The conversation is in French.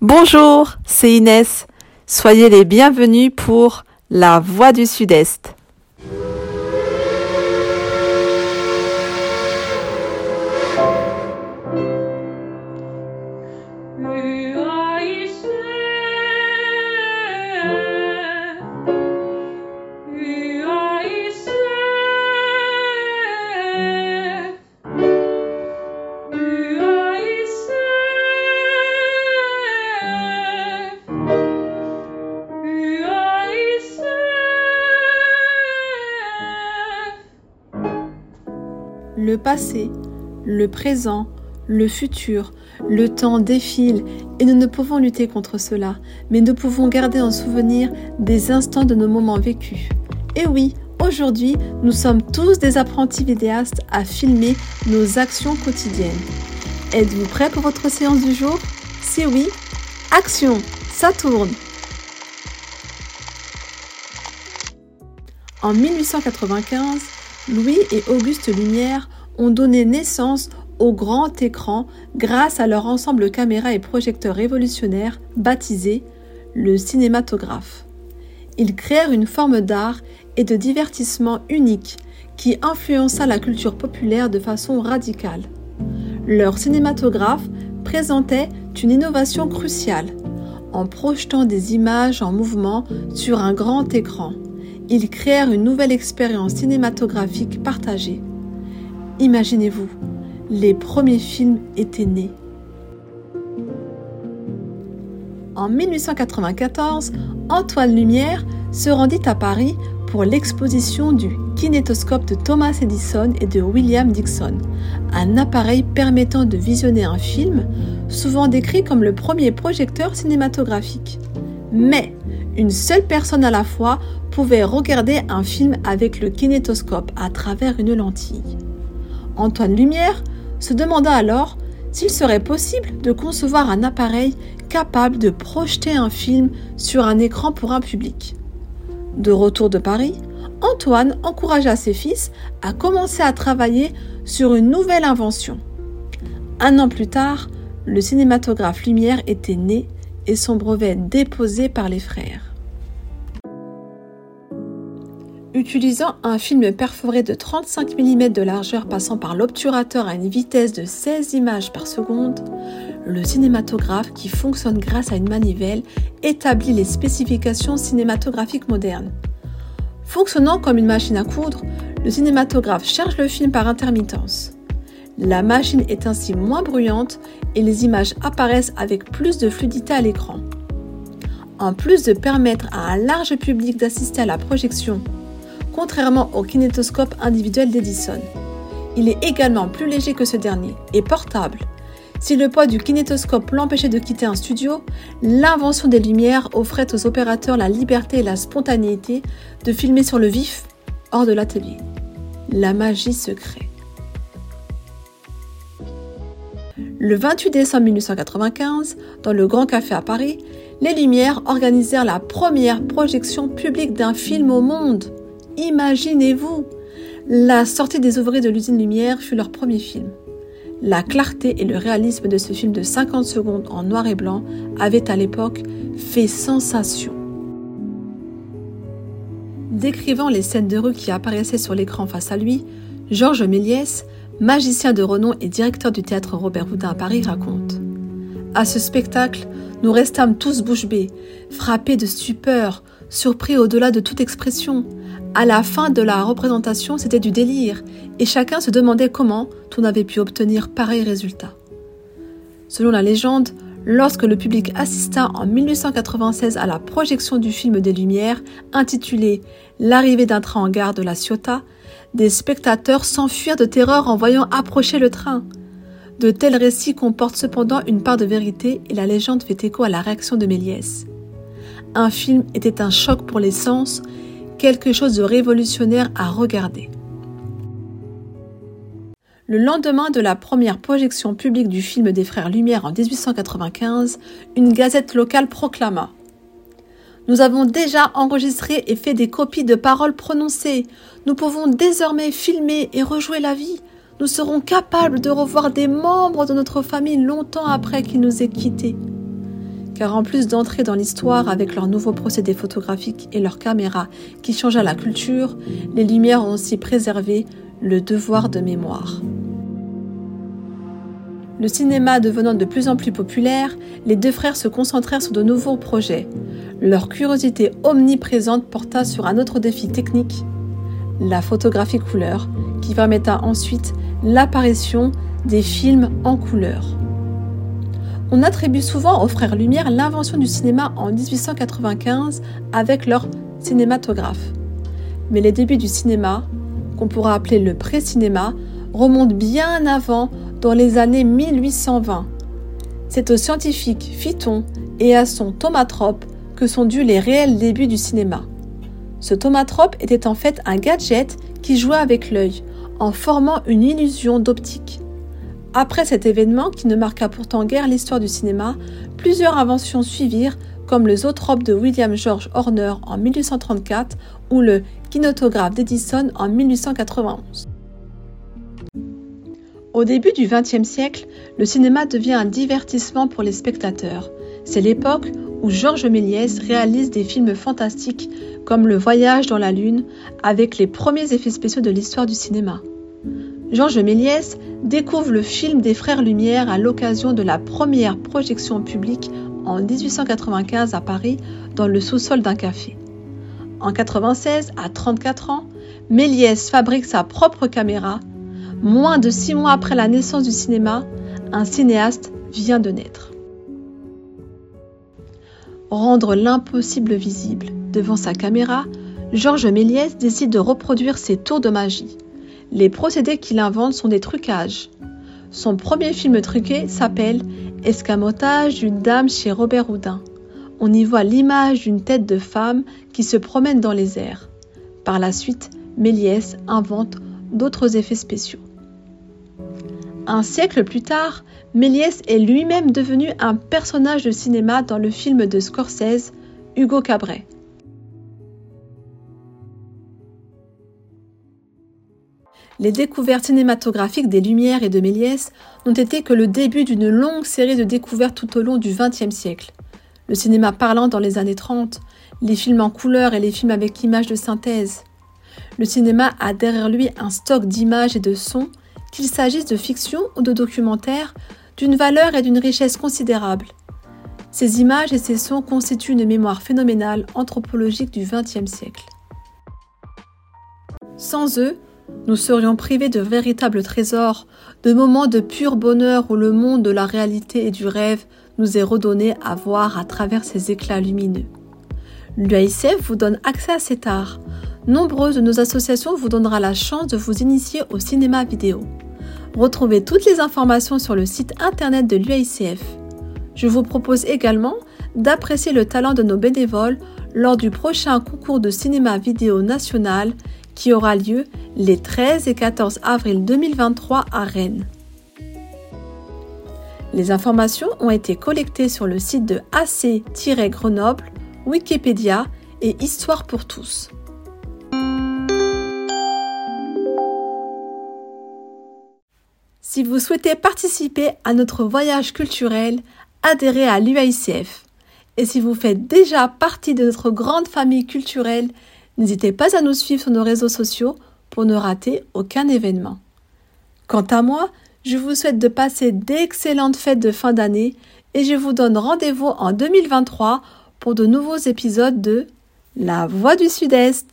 Bonjour, c'est Inès. Soyez les bienvenus pour La Voix du Sud-Est. Le passé, le présent, le futur, le temps défile et nous ne pouvons lutter contre cela, mais nous pouvons garder en souvenir des instants de nos moments vécus. Et oui, aujourd'hui, nous sommes tous des apprentis vidéastes à filmer nos actions quotidiennes. Êtes-vous prêts pour votre séance du jour? Si oui, action, ça tourne En 1895, Louis et Auguste Lumière ont donné naissance au grand écran grâce à leur ensemble caméra et projecteurs révolutionnaires baptisé le cinématographe. Ils créèrent une forme d'art et de divertissement unique qui influença la culture populaire de façon radicale. Leur cinématographe présentait une innovation cruciale. En projetant des images en mouvement sur un grand écran, ils créèrent une nouvelle expérience cinématographique partagée. Imaginez-vous, les premiers films étaient nés. En 1894, Antoine Lumière se rendit à Paris pour l'exposition du kinétoscope de Thomas Edison et de William Dixon, un appareil permettant de visionner un film, souvent décrit comme le premier projecteur cinématographique. Mais une seule personne à la fois pouvait regarder un film avec le kinétoscope à travers une lentille. Antoine Lumière se demanda alors s'il serait possible de concevoir un appareil capable de projeter un film sur un écran pour un public. De retour de Paris, Antoine encouragea ses fils à commencer à travailler sur une nouvelle invention. Un an plus tard, le cinématographe Lumière était né et son brevet déposé par les frères. Utilisant un film perforé de 35 mm de largeur passant par l'obturateur à une vitesse de 16 images par seconde, le cinématographe, qui fonctionne grâce à une manivelle, établit les spécifications cinématographiques modernes. Fonctionnant comme une machine à coudre, le cinématographe charge le film par intermittence. La machine est ainsi moins bruyante et les images apparaissent avec plus de fluidité à l'écran. En plus de permettre à un large public d'assister à la projection contrairement au kinétoscope individuel d'Edison. Il est également plus léger que ce dernier et portable. Si le poids du kinétoscope l'empêchait de quitter un studio, l'invention des lumières offrait aux opérateurs la liberté et la spontanéité de filmer sur le vif, hors de l'atelier. La magie se crée. Le 28 décembre 1895, dans le Grand Café à Paris, les Lumières organisèrent la première projection publique d'un film au monde. Imaginez-vous La sortie des ouvriers de l'usine Lumière fut leur premier film. La clarté et le réalisme de ce film de 50 secondes en noir et blanc avaient à l'époque fait sensation. Décrivant les scènes de rue qui apparaissaient sur l'écran face à lui, Georges Méliès, magicien de renom et directeur du théâtre Robert Houdin à Paris, raconte À ce spectacle, nous restâmes tous bouche bée, frappés de stupeur, surpris au-delà de toute expression. À la fin de la représentation, c'était du délire, et chacun se demandait comment on avait pu obtenir pareil résultat. Selon la légende, lorsque le public assista en 1896 à la projection du film des Lumières, intitulé L'arrivée d'un train en gare de la Ciotat, des spectateurs s'enfuirent de terreur en voyant approcher le train. De tels récits comportent cependant une part de vérité et la légende fait écho à la réaction de Méliès. Un film était un choc pour les sens, quelque chose de révolutionnaire à regarder. Le lendemain de la première projection publique du film des Frères Lumière en 1895, une gazette locale proclama Nous avons déjà enregistré et fait des copies de paroles prononcées. Nous pouvons désormais filmer et rejouer la vie. Nous serons capables de revoir des membres de notre famille longtemps après qu'ils nous aient quittés. Car en plus d'entrer dans l'histoire avec leurs nouveaux procédés photographiques et leurs caméras qui changent la culture, les Lumières ont aussi préservé le devoir de mémoire. Le cinéma devenant de plus en plus populaire, les deux frères se concentrèrent sur de nouveaux projets. Leur curiosité omniprésente porta sur un autre défi technique, la photographie couleur, qui permetta ensuite l'apparition des films en couleur. On attribue souvent aux frères Lumière l'invention du cinéma en 1895 avec leur cinématographe. Mais les débuts du cinéma, qu'on pourra appeler le pré-cinéma, remontent bien avant dans les années 1820. C'est au scientifique Phyton et à son tomatrope que sont dus les réels débuts du cinéma. Ce tomatrope était en fait un gadget qui jouait avec l'œil, en formant une illusion d'optique. Après cet événement, qui ne marqua pourtant guère l'histoire du cinéma, plusieurs inventions suivirent, comme le zootrope de William George Horner en 1834 ou le kinotographe d'Edison en 1891. Au début du XXe siècle, le cinéma devient un divertissement pour les spectateurs. C'est l'époque où Georges Méliès réalise des films fantastiques comme Le Voyage dans la Lune, avec les premiers effets spéciaux de l'histoire du cinéma. Georges Méliès découvre le film des Frères Lumière à l'occasion de la première projection publique en 1895 à Paris dans le sous-sol d'un café. En 96, à 34 ans, Méliès fabrique sa propre caméra Moins de six mois après la naissance du cinéma, un cinéaste vient de naître. Rendre l'impossible visible devant sa caméra, Georges Méliès décide de reproduire ses tours de magie. Les procédés qu'il invente sont des trucages. Son premier film truqué s'appelle Escamotage d'une dame chez Robert Houdin. On y voit l'image d'une tête de femme qui se promène dans les airs. Par la suite, Méliès invente d'autres effets spéciaux. Un siècle plus tard, Méliès est lui-même devenu un personnage de cinéma dans le film de Scorsese, Hugo Cabret. Les découvertes cinématographiques des Lumières et de Méliès n'ont été que le début d'une longue série de découvertes tout au long du XXe siècle. Le cinéma parlant dans les années 30, les films en couleur et les films avec images de synthèse. Le cinéma a derrière lui un stock d'images et de sons qu'il s'agisse de fiction ou de documentaire, d'une valeur et d'une richesse considérables. Ces images et ces sons constituent une mémoire phénoménale anthropologique du XXe siècle. Sans eux, nous serions privés de véritables trésors, de moments de pur bonheur où le monde de la réalité et du rêve nous est redonné à voir à travers ces éclats lumineux. L'UICF vous donne accès à cet art, Nombreuses de nos associations vous donnera la chance de vous initier au cinéma vidéo. Retrouvez toutes les informations sur le site internet de l'UICF. Je vous propose également d'apprécier le talent de nos bénévoles lors du prochain concours de cinéma vidéo national qui aura lieu les 13 et 14 avril 2023 à Rennes. Les informations ont été collectées sur le site de AC-Grenoble, Wikipédia et Histoire pour tous. Si vous souhaitez participer à notre voyage culturel, adhérez à l'UICF. Et si vous faites déjà partie de notre grande famille culturelle, n'hésitez pas à nous suivre sur nos réseaux sociaux pour ne rater aucun événement. Quant à moi, je vous souhaite de passer d'excellentes fêtes de fin d'année et je vous donne rendez-vous en 2023 pour de nouveaux épisodes de La Voix du Sud-Est.